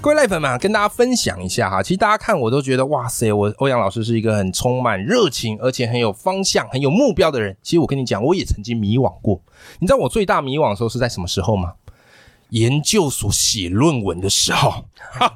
各位赖粉们，跟大家分享一下哈，其实大家看我都觉得哇塞，我欧阳老师是一个很充满热情，而且很有方向、很有目标的人。其实我跟你讲，我也曾经迷惘过。你知道我最大迷惘的时候是在什么时候吗？研究所写论文的时候，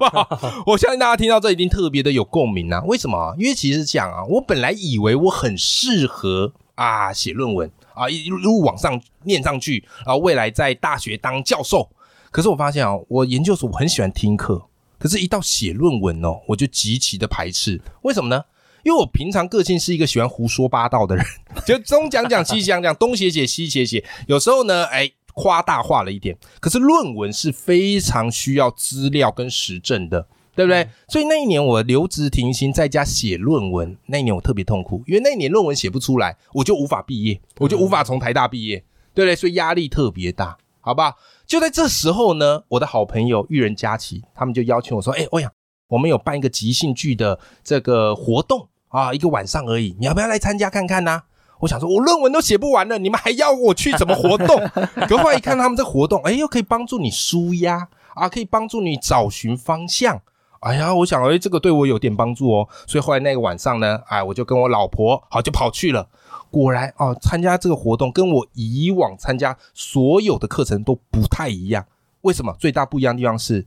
我相信大家听到这一定特别的有共鸣啊。为什么？因为其实讲啊，我本来以为我很适合啊写论文啊，一路往上念上去，然后未来在大学当教授。可是我发现啊，我研究所我很喜欢听课，可是，一到写论文哦，我就极其的排斥。为什么呢？因为我平常个性是一个喜欢胡说八道的人，就东讲讲西讲讲，东写写西写写，有时候呢，哎，夸大化了一点。可是论文是非常需要资料跟实证的，对不对？所以那一年我留职停薪，在家写论文，那一年我特别痛苦，因为那一年论文写不出来，我就无法毕业，我就无法从台大毕业，对不对？所以压力特别大，好吧？就在这时候呢，我的好朋友玉人佳琪，他们就邀请我说：“哎，欧阳，我们有办一个即兴剧的这个活动啊，一个晚上而已，你要不要来参加看看呢？”我想说，我论文都写不完了，你们还要我去怎么活动？可后来一看他们这活动，哎，又可以帮助你舒压啊，可以帮助你找寻方向。哎呀，我想，哎，这个对我有点帮助哦。所以后来那个晚上呢，哎，我就跟我老婆好就跑去了。果然哦，参加这个活动跟我以往参加所有的课程都不太一样。为什么？最大不一样的地方是，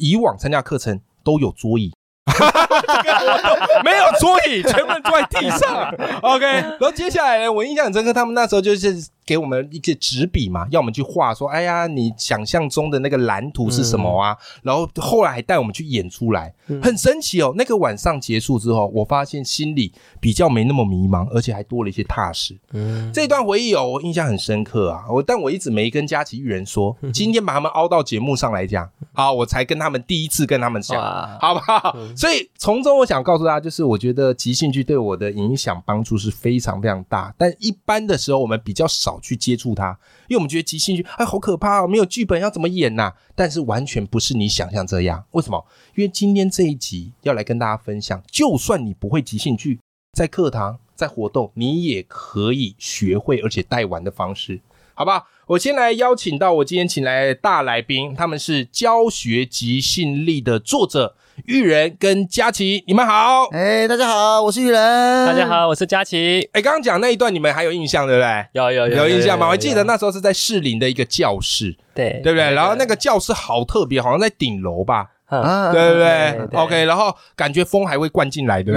以往参加课程都有桌椅，没有桌椅，全部坐在地上。OK，然后接下来呢，我印象很深刻，他们那时候就是。给我们一些纸笔嘛，要我们去画，说，哎呀，你想象中的那个蓝图是什么啊？然后后来还带我们去演出来，很神奇哦。那个晚上结束之后，我发现心里比较没那么迷茫，而且还多了一些踏实。嗯，这段回忆哦，我印象很深刻啊。我但我一直没跟佳琪玉人说，今天把他们凹到节目上来讲，好，我才跟他们第一次跟他们讲，好不好？所以从中我想告诉大家，就是我觉得即兴剧对我的影响帮助是非常非常大，但一般的时候我们比较少。去接触它，因为我们觉得即兴剧哎好可怕哦，没有剧本要怎么演呐？但是完全不是你想象这样。为什么？因为今天这一集要来跟大家分享，就算你不会即兴剧，在课堂在活动，你也可以学会而且带玩的方式，好吧？我先来邀请到我今天请来的大来宾，他们是教学即兴力的作者。玉人跟佳琪，你们好！哎，大家好，我是玉人。大家好，我是佳琪。哎，刚刚讲那一段，你们还有印象对不对？有有有印象吗？我记得那时候是在士林的一个教室，对对不对？然后那个教室好特别，好像在顶楼吧。啊，对不对？OK，然后感觉风还会灌进来的，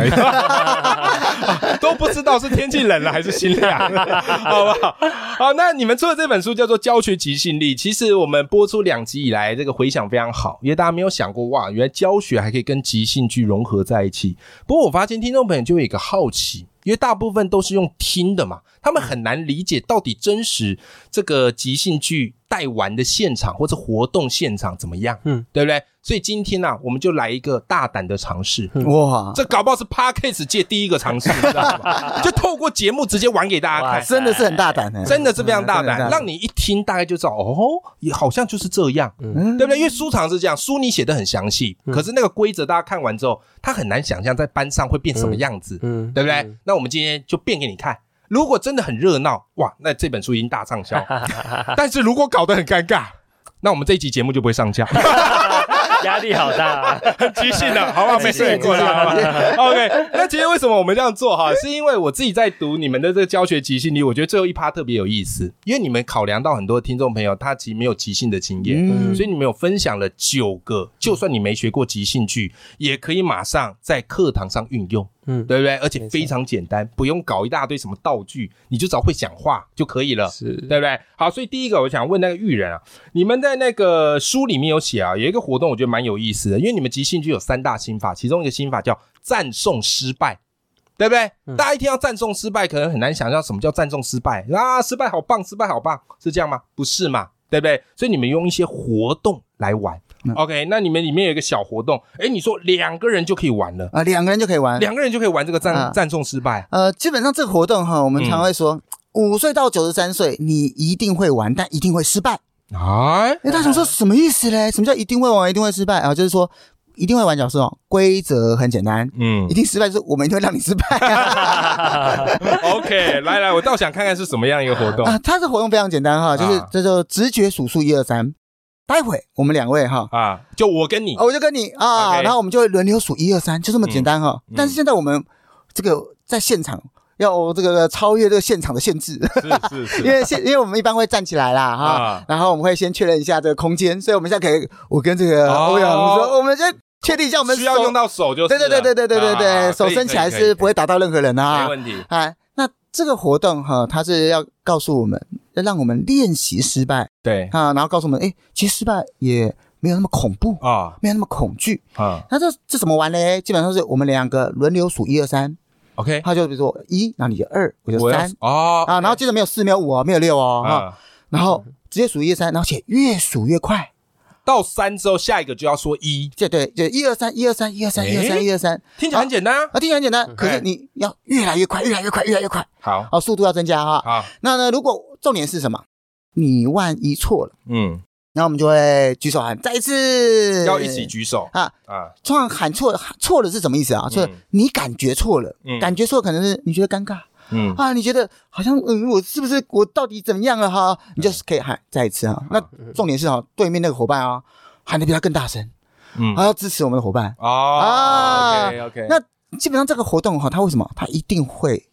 都不知道是天气冷了还是心凉，好不好？好，那你们出的这本书叫做《教学即兴力》，其实我们播出两集以来，这个回响非常好，因为大家没有想过哇，原来教学还可以跟即兴剧融合在一起。不过我发现听众朋友就有一个好奇，因为大部分都是用听的嘛，他们很难理解到底真实这个即兴剧。带玩的现场或者活动现场怎么样？嗯，对不对？所以今天呢，我们就来一个大胆的尝试。哇，这搞不好是 p a r k a s 界第一个尝试，你知道吗？就透过节目直接玩给大家看，真的是很大胆，真的是非常大胆，让你一听大概就知道哦，也好像就是这样，对不对？因为书场是这样，书你写的很详细，可是那个规则大家看完之后，他很难想象在班上会变什么样子，嗯，对不对？那我们今天就变给你看。如果真的很热闹哇，那这本书已经大畅销。但是如果搞得很尴尬，那我们这一集节目就不会上架。压力好大，很即兴的，好吧，没事，过来，好吧。OK，那其实为什么我们这样做哈？是因为我自己在读你们的这个教学即兴里，我觉得最后一趴特别有意思，因为你们考量到很多听众朋友他其实没有即兴的经验，所以你们有分享了九个，就算你没学过即兴剧，也可以马上在课堂上运用。嗯，对不对？而且非常简单，不用搞一大堆什么道具，你就只要会讲话就可以了，是，对不对？好，所以第一个我想问那个玉人啊，你们在那个书里面有写啊，有一个活动我觉得蛮有意思的，因为你们即兴剧有三大心法，其中一个心法叫赞颂失败，对不对？大家一听到赞颂失败，可能很难想象什么叫赞颂失败啊，失败好棒，失败好棒，是这样吗？不是嘛，对不对？所以你们用一些活动来玩，OK，那你们里面有一个小活动，哎，你说两个人就可以玩了，啊，两个人就可以玩。两个人就可以玩这个赞啊赞颂失败呃，基本上这个活动哈，我们常会说，五岁到九十三岁，你一定会玩，但一定会失败。哎，哎，大家想说什么意思嘞？什么叫一定会玩，一定会失败啊？就是说一定会玩角色哦，规则很简单，嗯一定失败就是我们一定会让你失败，OK，来来，我倒想看看是什么样一个活动啊。它这活动非常简单哈，就是啊这就直觉数数一二三。待会我们两位哈，啊，就我跟你。哦我就跟你啊然后我们就会轮流数一二三，就这么简单哈。嗯。但是现在我们这个在现场要这个超越这个现场的限制，是是 因为现因为我们一般会站起来啦哈。啊，然后我们会先确认一下这个空间，所以我们现在可以，我跟这个哦。欧阳说，我们先确定一下我们手。需要用到手就对对对对对对对啊对，手伸起来是不会打到任何人的没啊。问题。哎，那这个活动哈，它是要告诉我们，要让我们练习失败。对。啊，然后告诉我们，哎，其实失败也没有那么恐怖，啊。没有那么恐惧。啊。那这这怎么玩呢？基本上是我们两个轮流数一二三，，OK，他就比如说一，然后你就二，我就三。哦。啊，然后接着没有四，没有五哦，没有六哦，哈，啊，然后直接数一二三，然后且越数越快。到三之后，下一个就要说一，对对，就一二三，一二三，一二三，一二三，一二三，听起来很简单啊。啊，听起来很简单，可哎是你要越来越快，越来越快，越来越快，好，哦，速度要增加哈。好，那呢，如果重点是什么？你万一错了，嗯，那我们就会举手喊再一次，要一起举手。啊。啊，突然喊错喊错了是什么意思啊？就是嗯你感觉错了，嗯。感觉错可能是你觉得尴尬嗯，啊，你觉得好像嗯，我是不是我到底怎么样了哈？你就是可以喊再一次啊。那重点是哈，对面那个伙伴啊，喊的比他更大声，嗯还要支持我们的伙伴。哦啊，OK OK，那基本上这个活动哈，他为什么他一定会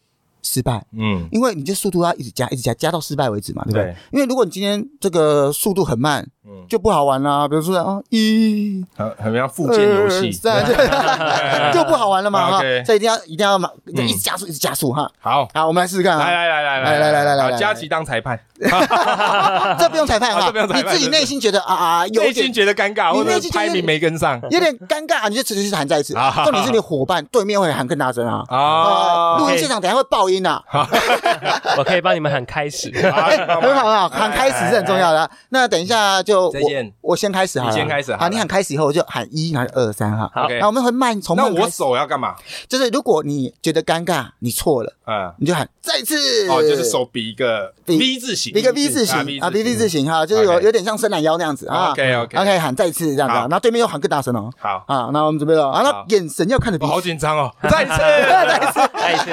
失败？嗯，因为你这速度要一直加，一直加，加到失败为止嘛，对不对？对。因为如果你今天这个速度很慢，嗯。就不好玩啦。比如说啊，一。很很像附件游戏。就 就不好玩了嘛哈以一定要一定要嘛，一直加速，一直加速哈。好，好，我们来试试看啊。来来来来来来来来佳琪当裁判，这不用裁判哈你自己内心觉得啊啊，有内心点觉得尴尬，你或者内心觉得没跟上。有点尴尬，你就持续喊再一次。啊。重点是你伙伴对面会喊更大声啊。啊啊，录音现场等下会爆音啊。我可以帮你们喊开始。好 很好很好，喊开始是很重要的。那等一下就我再见。我先开始哈，你先开始好，你喊开始以后我就喊一，然后二三哈。好。OK 那我们会慢从那我手要干嘛？就是如果你觉得尴尬，你错了，嗯，你就喊再次。哦，就是手比一个 V 字形，一个 V 字形啊，V V 字形哈，就是有有点像伸懒腰那样子啊。OK，OK。OK 喊再次这样子然后对面又喊更大声哦。好，啊，那我们准备了。啊，那眼神要看着彼我好。紧张哦，再次，再次，再次，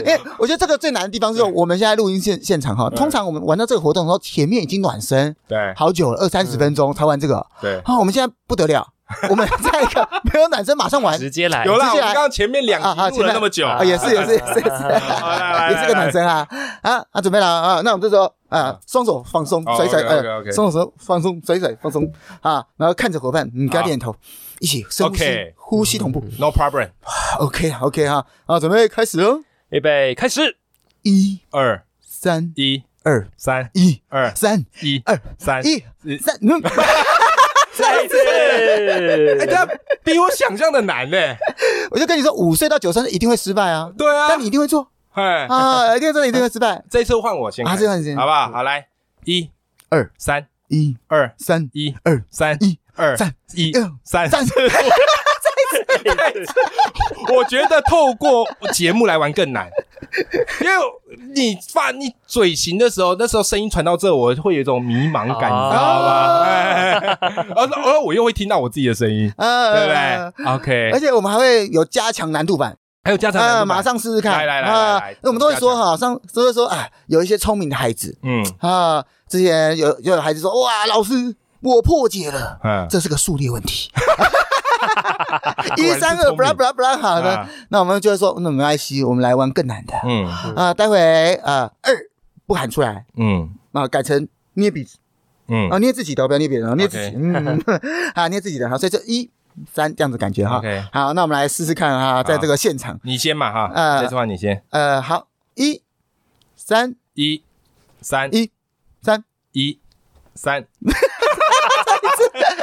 因为我觉得这个最难的地方是我们现在录音现现场哈，通常我们玩到这个活动的时候，前面已经暖身对。好久了，二三十分钟才玩这个。对，啊，我们现在不得了，我们再一个没有暖身马上玩直接来。有啦，我刚刚前面两啊啊，集录了那么久，啊，也是也是也是也是，个暖身啊。啊啊，准备了啊，那我们这时候啊，双手放松，哦甩甩呃，双手放松，甩甩放松。啊，然后看着伙伴，你给他好点头，一起深呼吸呼吸同步。No problem，，OK OK 哈，啊，准备开始喽，预备，开始。一二三一二三一二三一二三一三，嗯，再一次。哎，这比我想象的难呢。我就跟你说，五岁到九岁一定会失败啊，对啊，但你一定会做。哎，啊，一定会做，一定会失败，这次换我先开。始，啊这换你先。好不好？好，来，一二三。一二三一二三。一二三。一二三。三。我觉得透过节目来玩更难，因为你发你嘴型的时候，那时候声音传到这，我会有一种迷茫感，哦你知道吗？哎，而而我又会听到我自己的声音，嗯对不对？OK，而且我们还会有加强难度版。还有加强马上试试看。来来来那我们都会说哈，上都会说啊，有一些聪明的孩子。嗯。啊，之前有就有孩子说，哇，老师，我破解了，嗯，这是个数列问题。一三二，不啦不啦不啦，好的。啊，那我们就会说，那没关系，我们来玩更难的。嗯啊。待会啊，二不喊出来。嗯。啊，改成捏鼻子。嗯。啊，捏自己的，不要捏别人啊，捏自己。嗯，啊，捏自己的，好，所以就一三这样子感觉哈。好，那我们来试试看哈，在这个现场，你先嘛哈，呃这次话你先，呃，好，一三一三。一三，一三，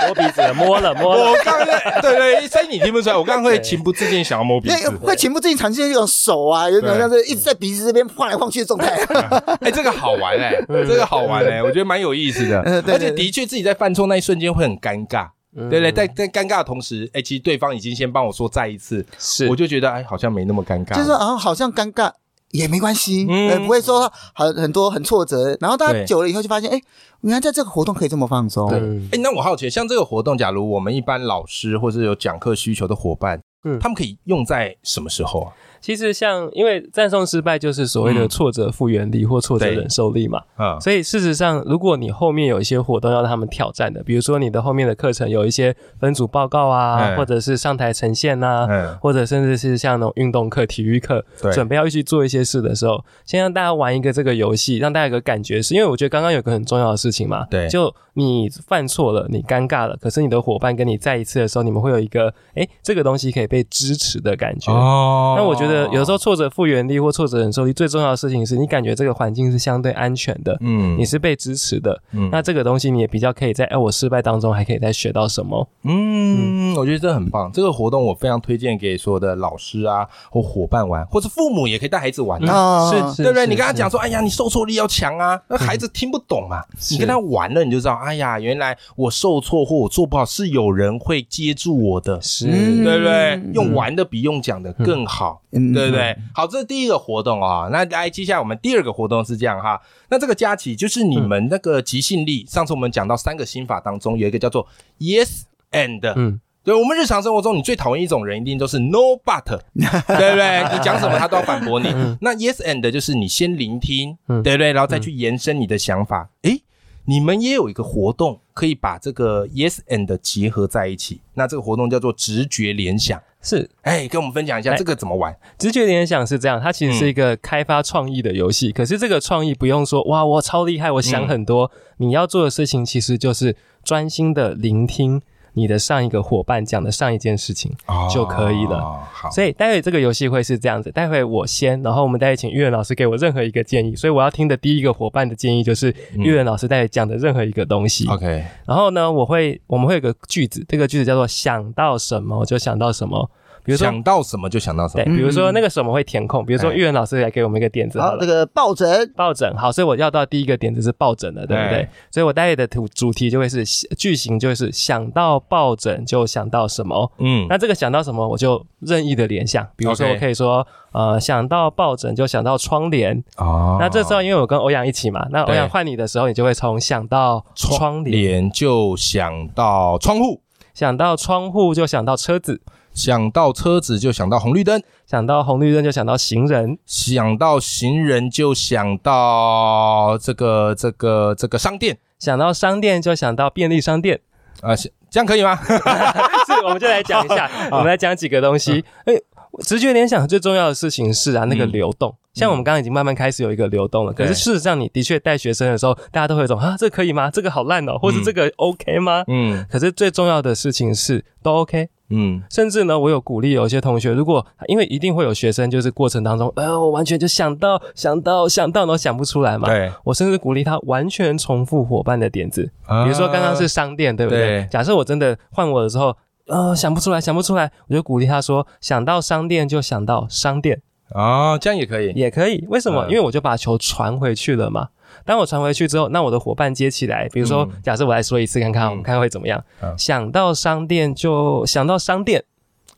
摸鼻子，摸了，摸了。我刚刚对对，声音你听不出来，我刚刚会情不自禁想要摸鼻子。会情不自禁产生一种手啊，有点像是一直在鼻子这边晃来晃去的状态。哎，这个好玩哎，这个好玩哎，我觉得蛮有意思的而且的确自己在犯错那一瞬间会很尴尬，嗯对不对？在在尴尬的同时，哎，其实对方已经先帮我说再一次，是我就觉得哎，好像没那么尴尬。就是说啊，好像尴尬也没关系，嗯。呃，不会说很很多很挫折，然后大家久了以后就发现，哎，原来在这个活动可以这么放松，对。哎，那我好奇，像这个活动，假如我们一般老师或是有讲课需求的伙伴，嗯。他们可以用在什么时候啊？其实像因为赞颂失败就是所谓的嗯。挫折复原力或挫折忍受力嘛，啊，所以事实上，如果你后面有一些活动要让他们挑战的，比如说你的后面的课程有一些分组报告啊，嗯。或者是上台呈现呐、嗯，或者甚至是像那种运动课、体育课，准备要去做一些事的时候，先让大家玩一个这个游戏，让大家有个感觉是，因为我觉得刚刚有个很重要的事情嘛，对。就你犯错了，你尴尬了，可是你的伙伴跟你再一次的时候，你们会有一个，诶，这个东西可以被支持的感觉。哦。那我觉得有时候挫折复原力或挫折忍受力最重要的事情是你感觉这个环境是相对安全的，嗯你是被支持的，嗯那这个东西你也比较可以在哎我失败当中还可以再学到什么。嗯，我觉得这很棒。这个活动我非常推荐给所有的老师啊或伙伴玩，或者父母也可以带孩子玩啊。啊，是是，对不对？你跟他讲，说，哎呀，你受挫力要强啊，那孩子听不懂嘛。你跟他玩了，你就知道，哎呀，原来我受挫或我做不好，是有人会接住我的，是嗯对不对嗯？用玩的比用讲的更好，嗯对不对？好，这是第一个活动啊。那来，接下来我们第二个活动是这样哈。那这个佳琪就是你们那个即兴力，上次我们讲到三个心法当中有一个叫做 yes and，嗯对我们日常生活中，你最讨厌一种人，一定都是 no but，对不对？你讲什么他都要反驳你。那 yes and 就是你先聆听，嗯对不对？然后再去延伸你的想法。诶，你们也有一个活动，可以把这个 yes and 结合在一起。那这个活动叫做直觉联想。是哎，跟我们分享一下哎这个怎么玩？直觉联想是这样，它其实是一个嗯开发创意的游戏。可是这个创意不用说哇，我超厉害，我想很多。你要做的事情其实就是专心的聆听你的上一个伙伴讲的上一件事情。就可以了哦好，所以待会这个游戏会是这样子，待会我先，然后我们待会请玉仁老师给我任何一个建议。所以我要听的第一个伙伴的建议就是嗯玉仁老师待会讲的任何一个东西。OK，然后呢，我会我们会有个句子，这个句子叫做想到什么就想到什么。比如说，想到什么就想到什对，么。比如说那个什么会填空，比如说哎。玉文老师来给我们一个点子好好，了。这。个抱枕，抱枕，好，所以我要到第一个点子是抱枕了，对不对？哎。所以我待会的主主题就会是句型，就会是想到抱枕就想到什么。嗯，那这个想到什么，我就任意的联想，比如说我可以说，呃，想到抱枕就想到窗帘。哦。那这时候因为我跟欧阳一起嘛，那欧阳换你的时候，你就会从想到窗帘，就想到窗户，想到窗户就想到车子，想到车子就想到红绿灯，想到红绿灯就想到行人，想到行人就想到这个这个这个商店想到商店就想到便利商店。啊，是这样可以吗？是，我们就来讲一下，我们来讲几个东西。哎、直觉联想最重要的事情是啊，那个嗯流动。像我们刚刚已经慢慢开始有一个流动了，可是事实上，你的确带学生的时候，大家都会有种啊，这可以吗？这个好烂哦，或是嗯这个 OK 吗？嗯可是最重要的事情是都 OK。嗯，甚至呢，我有鼓励有些同学，如果因为一定会有学生，就是过程当中，呃，我完全就想到想到想到，然后想不出来嘛。对，我甚至鼓励他完全重复伙伴的点子，比如说刚刚是商店，对不对？对假设我真的换我的时候，呃，想不出来，想不出来，我就鼓励他说，想到商店就想到商店，哦，这样也可以。也可以。为什么？嗯因为我就把球传回去了嘛。当我传回去之后，那我的伙伴接起来，比如说，嗯。假设我来说一次看看，嗯。我们看会怎么样。嗯。想到商店就想到商店，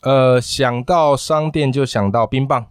呃，想到商店就想到冰棒，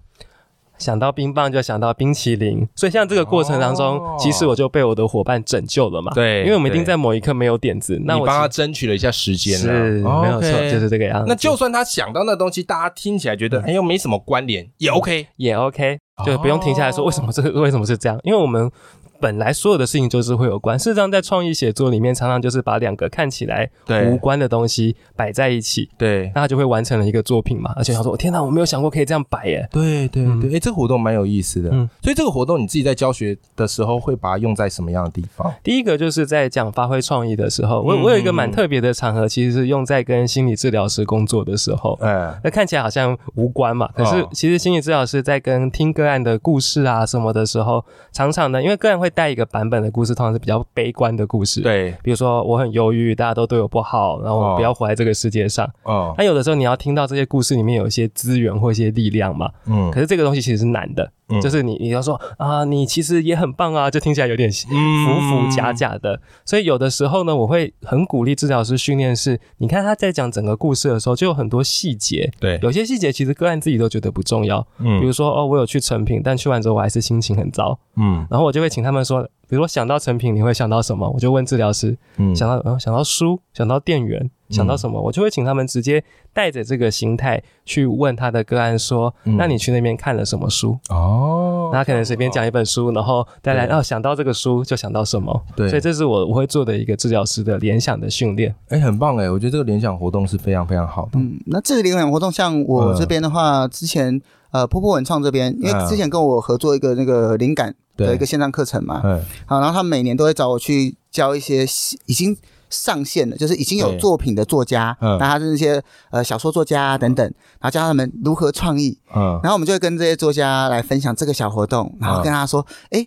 想到冰棒就想到冰淇淋，所以像这个过程当中，哦。其实我就被我的伙伴拯救了嘛。对因为我们一定在某一刻没有点子，那我你帮他争取了一下时间是了，没有错就是这个样子。那就算他想到那东西，大家听起来觉得哎又没什么关联，也 OK。也 OK，就不用停下来说哦。为什么这个为什么是这样，因为我们。本来所有的事情就是会有关，事实上在创意写作里面，常常就是把两个看起来无关的东西摆在一起，对那他就会完成了一个作品嘛。而且他说：“天哪，我没有想过可以这样摆耶。对对嗯对，哎，这个活动蛮有意思的。嗯所以这个活动你自己在教学的时候会把它用在什么样的地方？”第一个就是在讲发挥创意的时候，我嗯我有一个蛮特别的场合，其实是用在跟心理治疗师工作的时候。哎，那看起来好像无关嘛，可是哦其实心理治疗师在跟听个案的故事啊什么的时候，常常呢，因为个案会会带一个版本的故事，通常是比较悲观的故事。，对，比如说我很忧郁，大家都对我不好，然后哦我不要活在这个世界上。哦，那有的时候你要听到这些故事里面有一些资源或一些力量嘛，嗯。可是这个东西其实是难的，嗯。就是你你要说啊，你其实也很棒啊，就听起来有点浮浮假假的。所以有的时候呢，我会很鼓励治疗师训练是，你看他在讲整个故事的时候，就有很多细节，对，有些细节其实个案自己都觉得不重要，嗯。比嗯如说哦，我有去成品，但去完之后我还是心情很糟，嗯。然后我就会请他们说，比如说想到成品你会想到什么？我就问治疗师，嗯想到呃想到书，想到店员，想到什么？我就会请他们直接带着这个心态去问他的个案说，嗯那你去那边看了什么书？哦，那他可能随便讲一本书，然后带来对哦想到这个书就想到什么？对所以这是我我会做的一个治疗师的联想的训练。哎，很棒哎，我觉得这个联想活动是非常非常好的。嗯，那这个联想活动，像我这边的话，之前呃波波文创这边，因嗯为之前跟我合作一个那个灵感的一个线上课程嘛，嗯好，然后他每年都会找我去教一些已经上线的，就是已经有作品的作家，嗯。那他是那些呃小说作家啊等等，然后教他们如何创意，嗯。然后我们就会跟这些作家来分享这个小活动，然后跟他说，哎、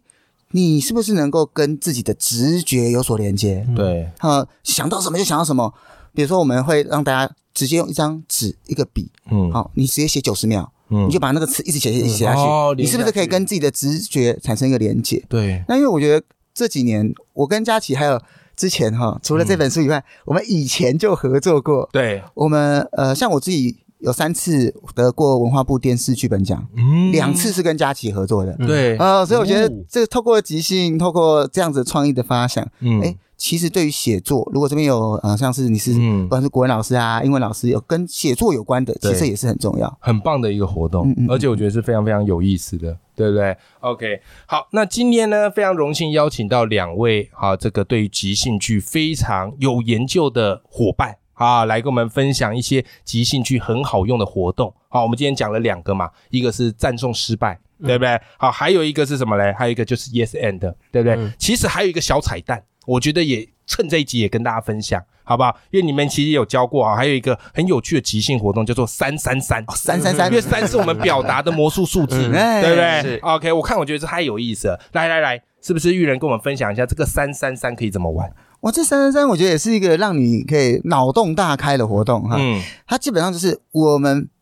你是不是能够跟自己的直觉有所连接？对，呃，想到什么就想到什么。比如说，我们会让大家直接用一张纸、一个笔，嗯。好、你直接写九十秒，嗯。你就把那个词一直写、一直写下去，哦你是不是可以跟自己的直觉产生一个连接？对，那因为我觉得这几年我跟佳琪还有之前哈，除了这本书以外，我们以前就合作过。对，我们呃，像我自己有三次得过文化部电视剧本奖，嗯。两次是跟佳琪合作的。对，呃，所以我觉得哦。这个透过即兴，透过这样子创意的发想，嗯。哎，其实对于写作，如果这边有呃，像是你是嗯不管是国文老师啊、英文老师，有跟写作有关的，其对实也是很重要。很棒的一个活动，嗯嗯嗯而且我觉得是非常非常有意思的，对不对？OK，好，那今天呢，非常荣幸邀请到两位啊，这个对于即兴剧非常有研究的伙伴啊，来跟我们分享一些即兴剧很好用的活动。好，我们今天讲了两个嘛，一个是赞颂失败。对不对？好，还有一个是什么嘞？还有一个就是 yes and，对不对？嗯其实还有一个小彩蛋，我觉得也趁这一集也跟大家分享，好不好？因为你们其实有教过啊，还有一个很有趣的即兴活动，叫做三三三。三三三因为，三是我们表达的魔术数字，对不对是？OK，我看我觉得这太有意思了。来来来，是不是玉人跟我们分享一下这个三三三可以怎么玩？哇，这三三三，我觉得也是一个让你可以脑洞大开的活动哈。嗯它基本上就是我们啊、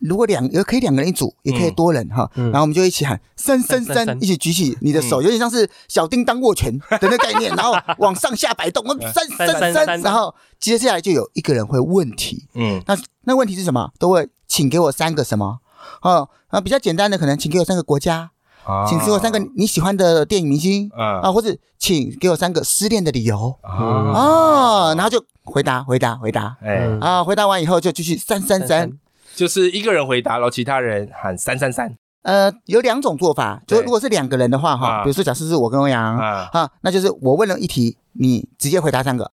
如果两也可以两个人一组，也可以多人哈，嗯。然后我们就一起喊三三三，一起举起你的手，嗯有点像是小叮当握拳的那概念，然后往上下摆动，三三三，然后接下来就有一个人会问题，嗯。那那问题是什么？都会请给我三个什么？哦，啊，比较简单的可能请给我三个国家，啊。请给我三个你喜欢的电影明星啊啊，或者请给我三个失恋的理由。啊。哦，然后就回答回答回答。哎，嗯啊，回答完以后就继续三。三三。就是一个人回答，然后其他人喊三三三。呃，有两种做法，就如果是两个人的话啊。哈，比如说假设是我跟欧阳啊。啊，那就是我问了一题，你直接回答三个。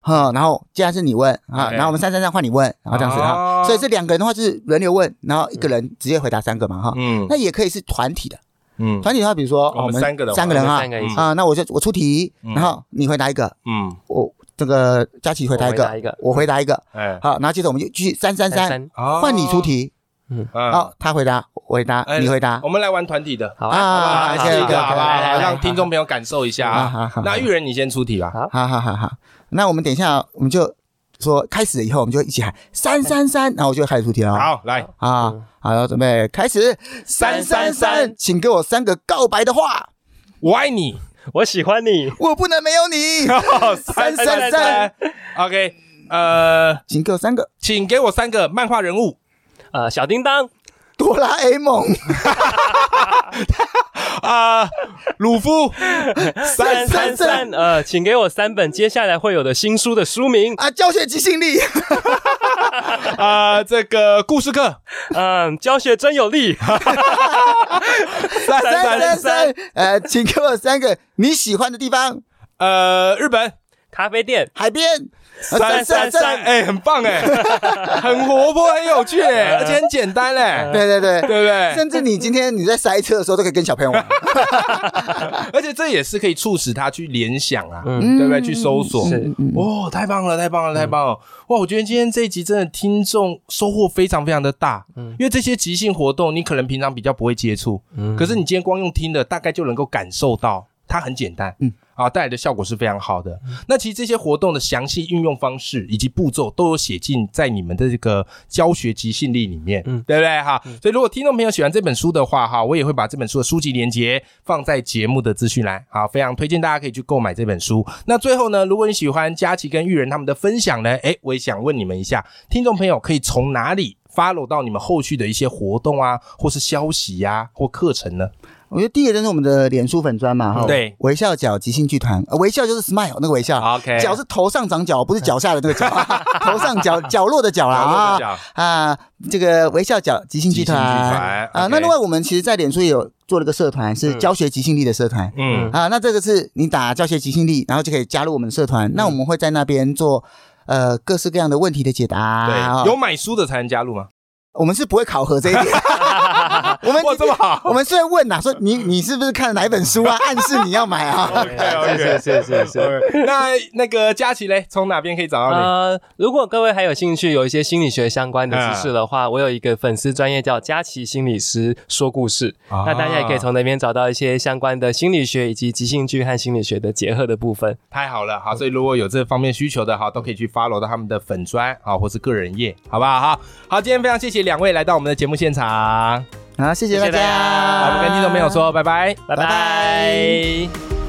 哈，然后接下来是你问啊，然后我们三三三换你问，然后这样子哦啊，所以这两个人的话就是轮流问，然后一个人直接回答三个嘛哈。嗯。那也可以是团体的，嗯。团体的话，比如说我们哦三个人三个人啊啊，那我就我出题，嗯。然后你回答一个，嗯。我这个佳琪回答一个我回答一个，哎。好，然后接着我们就继续三三。三，换你出题，嗯。好，他回答，我回答，哎你回答。我，们来玩团体的，好不好试一个好不好？让听众朋友感受一下好好好。啊那玉人你先出题吧。好。好好好好，那我们等一下我们就说开始了以后，我们就一起喊三三三，然后我就开始出题了。好，来，啊，好，然后准备开始，三三三，请给我三个告白的话，我爱你。我喜欢你，我不能没有你，三三三，OK，呃，请给我三个。请给我三个漫画人物。呃，小叮当，哆啦 A 梦，啊，鲁夫，三三三，呃，请给我三本接下来会有的新书的书名，啊，教学即兴力，啊，这个故事课，嗯，教学真有力，三三三三，呃，请给我三个你喜欢的地方，呃，日本，咖啡店，海边，啊三三三，，哎，很棒哎，很活泼，很有趣哎，而且很简单嘞，对对对对。不对？甚至你今天你在塞车的时候都可以跟小朋友玩，而且这也是可以促使他去联想啊，嗯对不对？去搜索，是哦，太棒了，太棒了，太棒了！哇，我觉得今天这一集真的听众收获非常非常的大，嗯因为这些即兴活动你可能平常比较不会接触，嗯可是你今天光用听的，大概就能够感受到它很简单，嗯嗯，啊，带来的效果是非常好的。那其实这些活动的详细运用方式以及步骤都有写进在你们的这个教学即兴力里面，嗯嗯，对不对哈？所以如果听众朋友喜欢这本书的话哈，我也会把这本书的书籍连接放在节目的资讯栏，好，非常推荐大家可以去购买这本书。那最后呢，如果你喜欢佳琪跟玉人他们的分享呢，诶，我也想问你们一下，听众朋友可以从哪里 follow 到你们后续的一些活动啊，或是消息呀、或课程呢？我觉得第一个就是我们的脸书粉砖嘛，哈，对。微笑角即兴剧团，呃微笑就是 smile 那个微笑。OK 角是头上长角，不是脚下的那个角，头上角 角落的角啦啊角。啊，这个微笑角即兴剧团。啊，那另外我们其实，在脸书也有做了个社团，是教学即兴力的社团。嗯。啊，那这个是你打教学即兴力，然后就可以加入我们的社团。那我们会在那边做呃各式各样的问题的解答。啊。对，有买书的才能加入吗？我们是不会考核这一点，我们哇，这么好我们是会问呐、说你你是不是看了哪一本书啊？暗示你要买啊。是是是是是。那那个佳琪嘞，从哪边可以找到你？呃，如果各位还有兴趣，有一些心理学相关的知识的话，我有一个粉丝专业叫佳琪心理师说故事，啊那大家也可以从那边找到一些相关的心理学以及即兴剧和心理学的结合的部分。太好了，好，所以如果有这方面需求的，哈，都可以去 follow 到他们的粉专啊，或是个人页，好不好？好，好，今天非常谢谢两位来到我们的节目现场，好，谢谢大谢谢大家。好，我们跟听众朋友说拜拜。拜拜拜拜